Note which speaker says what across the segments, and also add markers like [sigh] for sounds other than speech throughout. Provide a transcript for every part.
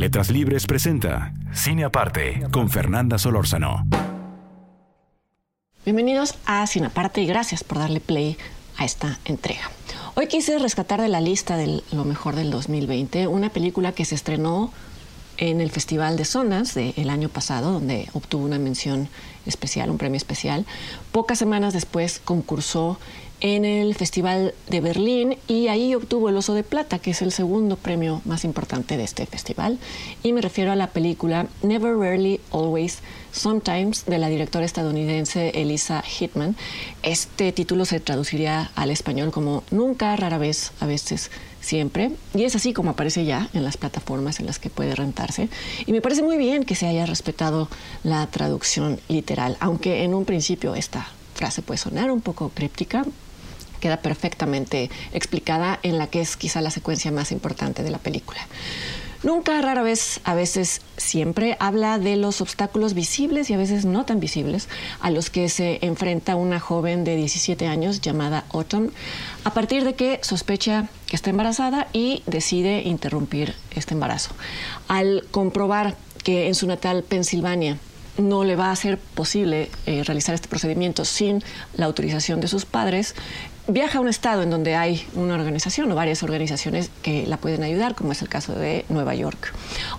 Speaker 1: Letras Libres presenta Cine Aparte con Fernanda Solórzano.
Speaker 2: Bienvenidos a Cine Aparte y gracias por darle play a esta entrega. Hoy quise rescatar de la lista de lo mejor del 2020 una película que se estrenó en el Festival de Zonas del año pasado, donde obtuvo una mención especial, un premio especial. Pocas semanas después concursó en el Festival de Berlín y ahí obtuvo el Oso de Plata, que es el segundo premio más importante de este festival. Y me refiero a la película Never, Rarely, Always, Sometimes de la directora estadounidense Elisa Hitman. Este título se traduciría al español como Nunca, rara vez, a veces, siempre. Y es así como aparece ya en las plataformas en las que puede rentarse. Y me parece muy bien que se haya respetado la traducción literal, aunque en un principio esta frase puede sonar un poco críptica, queda perfectamente explicada en la que es quizá la secuencia más importante de la película. Nunca, rara vez, a veces siempre, habla de los obstáculos visibles y a veces no tan visibles a los que se enfrenta una joven de 17 años llamada Autumn, a partir de que sospecha que está embarazada y decide interrumpir este embarazo. Al comprobar que en su natal Pensilvania no le va a ser posible eh, realizar este procedimiento sin la autorización de sus padres, viaja a un estado en donde hay una organización o varias organizaciones que la pueden ayudar, como es el caso de Nueva York.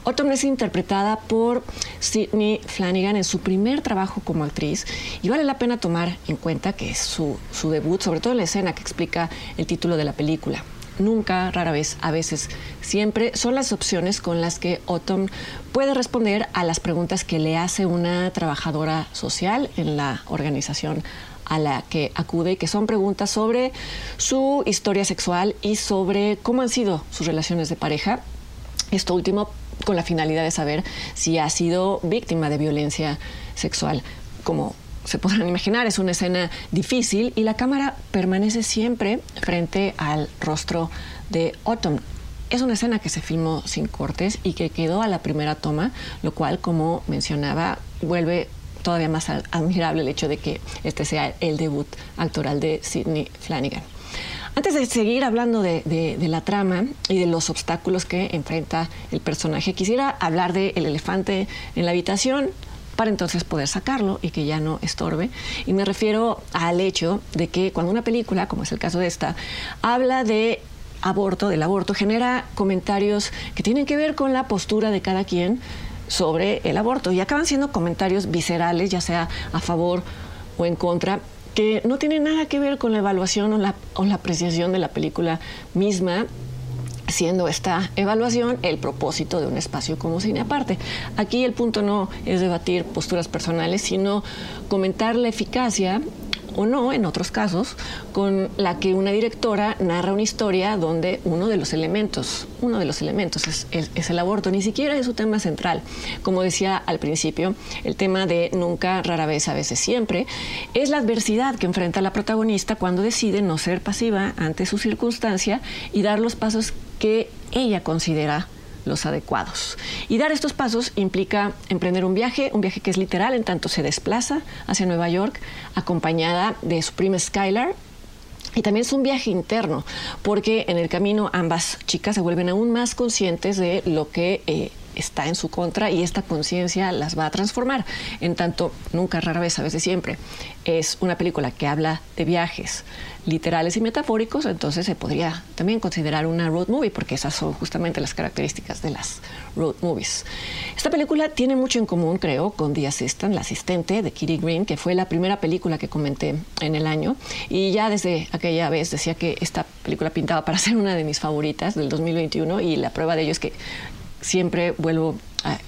Speaker 2: Autumn es interpretada por Sidney Flanagan en su primer trabajo como actriz y vale la pena tomar en cuenta que es su, su debut, sobre todo en la escena que explica el título de la película nunca, rara vez, a veces, siempre, son las opciones con las que Autumn puede responder a las preguntas que le hace una trabajadora social en la organización a la que acude que son preguntas sobre su historia sexual y sobre cómo han sido sus relaciones de pareja. Esto último con la finalidad de saber si ha sido víctima de violencia sexual. Como se podrán imaginar, es una escena difícil y la cámara permanece siempre frente al rostro de Autumn. Es una escena que se filmó sin cortes y que quedó a la primera toma, lo cual, como mencionaba, vuelve todavía más admirable el hecho de que este sea el debut actoral de Sidney Flanagan. Antes de seguir hablando de, la trama y de los obstáculos que enfrenta el personaje, quisiera hablar del elefante en la habitación para entonces poder sacarlo y que ya no estorbe. Y me refiero al hecho de que cuando una película, como es el caso de esta, habla de aborto, del aborto, genera comentarios que tienen que ver con la postura de cada quien sobre el aborto y acaban siendo comentarios viscerales, ya sea a favor o en contra, que no tienen nada que ver con la evaluación o la, o la apreciación de la película misma siendo esta evaluación el propósito de un espacio como cine aparte. Aquí el punto no es debatir posturas personales, sino comentar la eficacia o no, en otros casos, con la que una directora narra una historia donde uno de los elementos, uno de los elementos es, el aborto, ni siquiera es su tema central. Como decía al principio, el tema de nunca, rara vez, a veces siempre, es la adversidad que enfrenta la protagonista cuando decide no ser pasiva ante su circunstancia y dar los pasos que ella considera los adecuados. Y dar estos pasos implica emprender un viaje, un viaje que es literal, en tanto se desplaza hacia Nueva York, acompañada de su prima Skylar. Y también es un viaje interno, porque en el camino ambas chicas se vuelven aún más conscientes de lo que eh, está en su contra y esta conciencia las va a transformar. En tanto, nunca, rara vez, a veces siempre, es una película que habla de viajes literales y metafóricos, entonces se podría también considerar una road movie, porque esas son justamente las características de las road movies. Esta película tiene mucho en común, creo, con The Assistant, la asistente de Kitty Green, que fue la primera película que comenté en el año, y ya desde aquella vez decía que esta película pintaba para [laughs] ser una de mis favoritas del 2021, y la prueba de ello es que siempre vuelvo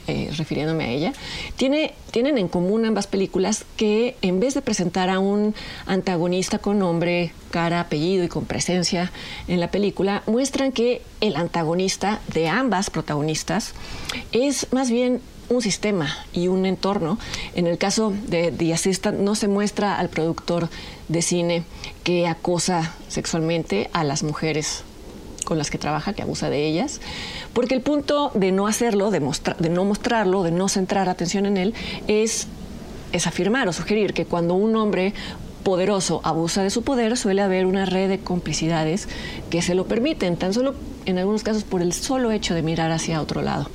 Speaker 2: eh, refiriéndome a ella, tiene, tienen en común ambas películas que en vez de presentar a un antagonista con nombre, cara, apellido y con presencia en la película, muestran que el antagonista de ambas protagonistas es más bien un sistema y un entorno. En el caso de The Assistant no se muestra al productor de cine que acosa sexualmente a las mujeres con las que trabaja, que abusa de ellas, porque el punto de no hacerlo, de, de no mostrarlo, de no centrar atención en él, es, es afirmar o sugerir que cuando un hombre poderoso abusa de su poder, suele haber una red de complicidades que se lo permiten, tan solo en algunos casos por el solo hecho de mirar hacia otro lado.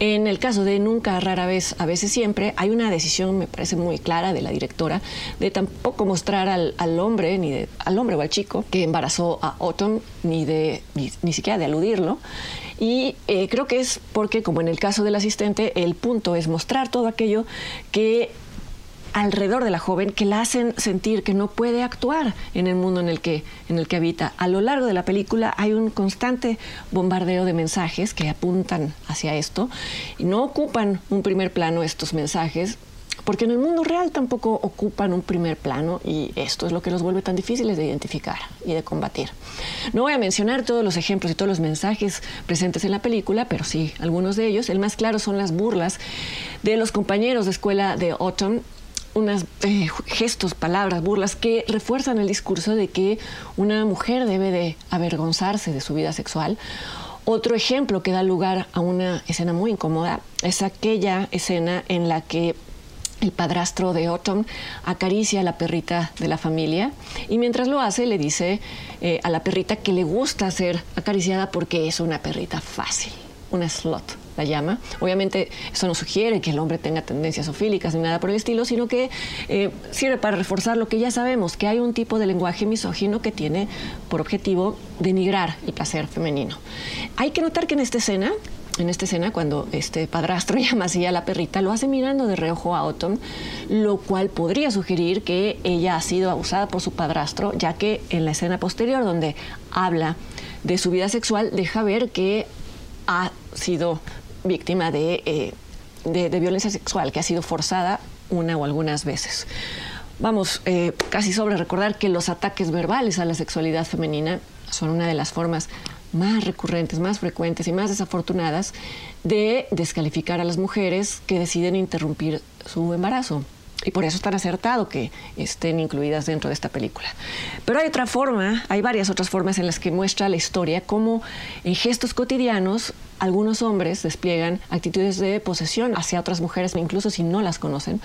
Speaker 2: En el caso de Nunca, rara vez, a veces siempre, hay una decisión, me parece muy clara, de la directora, de tampoco mostrar al, hombre, ni de, al hombre o al chico que embarazó a Autumn, ni, de, ni, siquiera de aludirlo. Y eh, creo que es porque, como en el caso del asistente, el punto es mostrar todo aquello que alrededor de la joven que la hacen sentir que no puede actuar en el mundo en el que, en el que habita. A lo largo de la película hay un constante bombardeo de mensajes que apuntan hacia esto y no ocupan un primer plano estos mensajes, porque en el mundo real tampoco ocupan un primer plano y esto es lo que los vuelve tan difíciles de identificar y de combatir. No voy a mencionar todos los ejemplos y todos los mensajes presentes en la película, pero sí algunos de ellos. El más claro son las burlas de los compañeros de escuela de Autumn unos eh, gestos, palabras, burlas que refuerzan el discurso de que una mujer debe de avergonzarse de su vida sexual. Otro ejemplo que da lugar a una escena muy incómoda es aquella escena en la que el padrastro de Autumn acaricia a la perrita de la familia y mientras lo hace le dice eh, a la perrita que le gusta ser acariciada porque es una perrita fácil, una slot la llama. Obviamente eso no sugiere que el hombre tenga tendencias ofílicas ni nada por el estilo, sino que eh, sirve para reforzar lo que ya sabemos, que hay un tipo de lenguaje misógino que tiene por objetivo denigrar el placer femenino. Hay que notar que en esta escena en esta escena, cuando este padrastro [laughs] llama así a la perrita, lo hace mirando de reojo a Autumn, lo cual podría sugerir que ella ha sido abusada por su padrastro, ya que en la escena posterior, donde habla de su vida sexual, deja ver que ha sido víctima eh, de, de, violencia sexual, que ha sido forzada una o algunas veces. Vamos, eh, casi sobre recordar que los ataques verbales a la sexualidad femenina son una de las formas más recurrentes, más frecuentes y más desafortunadas de descalificar a las mujeres que deciden interrumpir su embarazo. Y por eso es tan acertado que estén incluidas dentro de esta película. Pero hay otra forma, hay varias otras formas en las que muestra la historia cómo en gestos cotidianos algunos hombres despliegan actitudes de posesión hacia otras mujeres, incluso si no las conocen.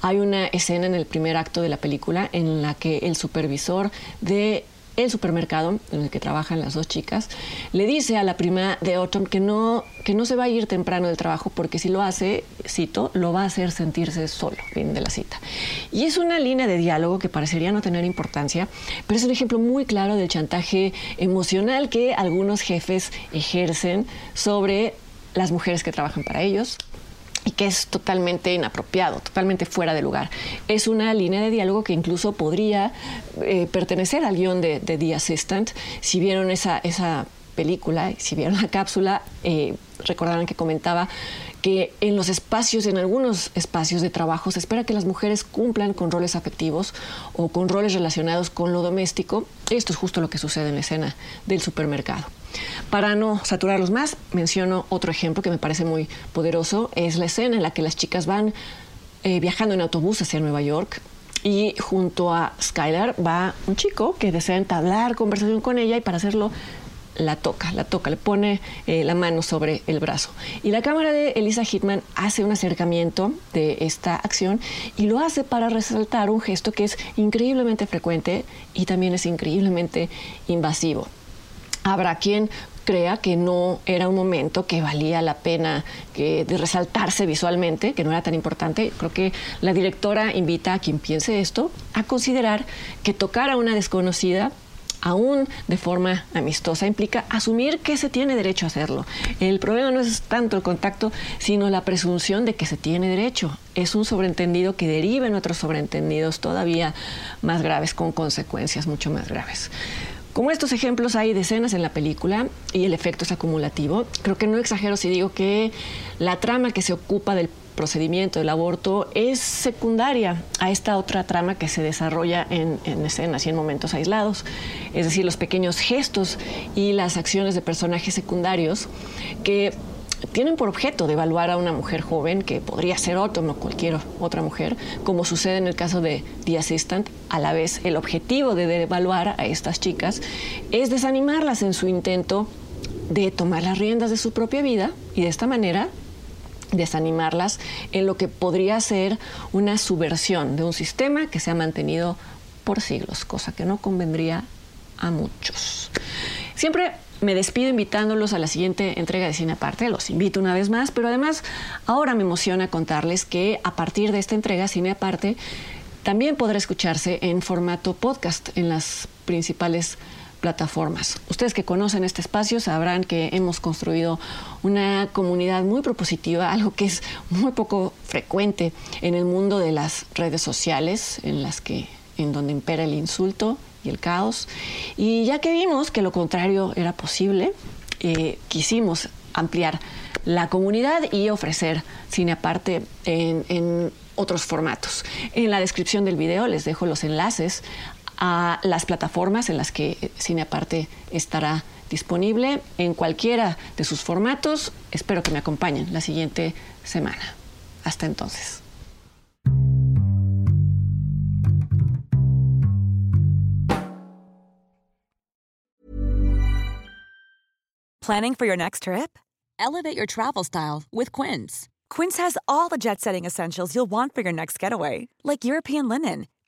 Speaker 2: Hay una escena en el primer acto de la película en la que el supervisor de el supermercado en el que trabajan las dos chicas, le dice a la prima de Autumn que no, que no se va a ir temprano del trabajo porque si lo hace, cito, lo va a hacer sentirse solo, fin de la cita. Y es una línea de diálogo que parecería no tener importancia, pero es un ejemplo muy claro del chantaje emocional que algunos jefes ejercen sobre las mujeres que trabajan para ellos, y que es totalmente inapropiado, totalmente fuera de lugar. Es una línea de diálogo que incluso podría eh, pertenecer al guion de, The Assistant. Si vieron esa, esa película, si vieron la cápsula, eh, recordarán que comentaba que en los espacios, en algunos espacios de trabajo, se espera que las mujeres cumplan con roles afectivos o con roles relacionados con lo doméstico. Esto es justo lo que sucede en la escena del supermercado. Para no saturarlos más, menciono otro ejemplo que me parece muy poderoso. Es la escena en la que las chicas van eh, viajando en autobús hacia Nueva York y junto a Skylar va un chico que desea entablar conversación con ella y para hacerlo la toca, la toca, le pone eh, la mano sobre el brazo. Y la cámara de Elisa Hitman hace un acercamiento de esta acción y lo hace para resaltar un gesto que es increíblemente frecuente y también es increíblemente invasivo. Habrá quien crea que no era un momento que valía la pena que, de resaltarse visualmente, que no era tan importante. Creo que la directora invita a quien piense esto a considerar que tocar a una desconocida aún de forma amistosa, implica asumir que se tiene derecho a hacerlo. El problema no es tanto el contacto, sino la presunción de que se tiene derecho. Es un sobreentendido que deriva en otros sobreentendidos todavía más graves, con consecuencias mucho más graves. Como estos ejemplos hay decenas en la película y el efecto es acumulativo. Creo que no exagero si digo que la trama que se ocupa del procedimiento del aborto es secundaria a esta otra trama que se desarrolla en, escenas y en momentos aislados. Es decir, los pequeños gestos y las acciones de personajes secundarios que tienen por objeto de evaluar a una mujer joven, que podría ser otro, no cualquier otra mujer, como sucede en el caso de The Assistant. A la vez, el objetivo de evaluar a estas chicas es desanimarlas en su intento de tomar las riendas de su propia vida y de esta manera desanimarlas en lo que podría ser una subversión de un sistema que se ha mantenido por siglos, cosa que no convendría a muchos. Siempre me despido invitándolos a la siguiente entrega de Cine Aparte, los invito una vez más, pero además ahora me emociona contarles que a partir de esta entrega Cine Aparte también podrá escucharse en formato podcast en las principales plataformas. Ustedes que conocen este espacio sabrán que hemos construido una comunidad muy propositiva, algo que es muy poco frecuente en el mundo de las redes sociales, en las que en donde impera el insulto y el caos. Y ya que vimos que lo contrario era posible, eh, quisimos ampliar la comunidad y ofrecer cine aparte en, en otros formatos. En la descripción del video les dejo los enlaces a las plataformas en las que Cine Aparte estará disponible en cualquiera de sus formatos. Espero que me acompañen la siguiente semana. Hasta entonces.
Speaker 3: Planning for your next trip? Elevate your travel style with Quince. Quince has all the jet setting essentials you'll want for your next getaway, like European linen,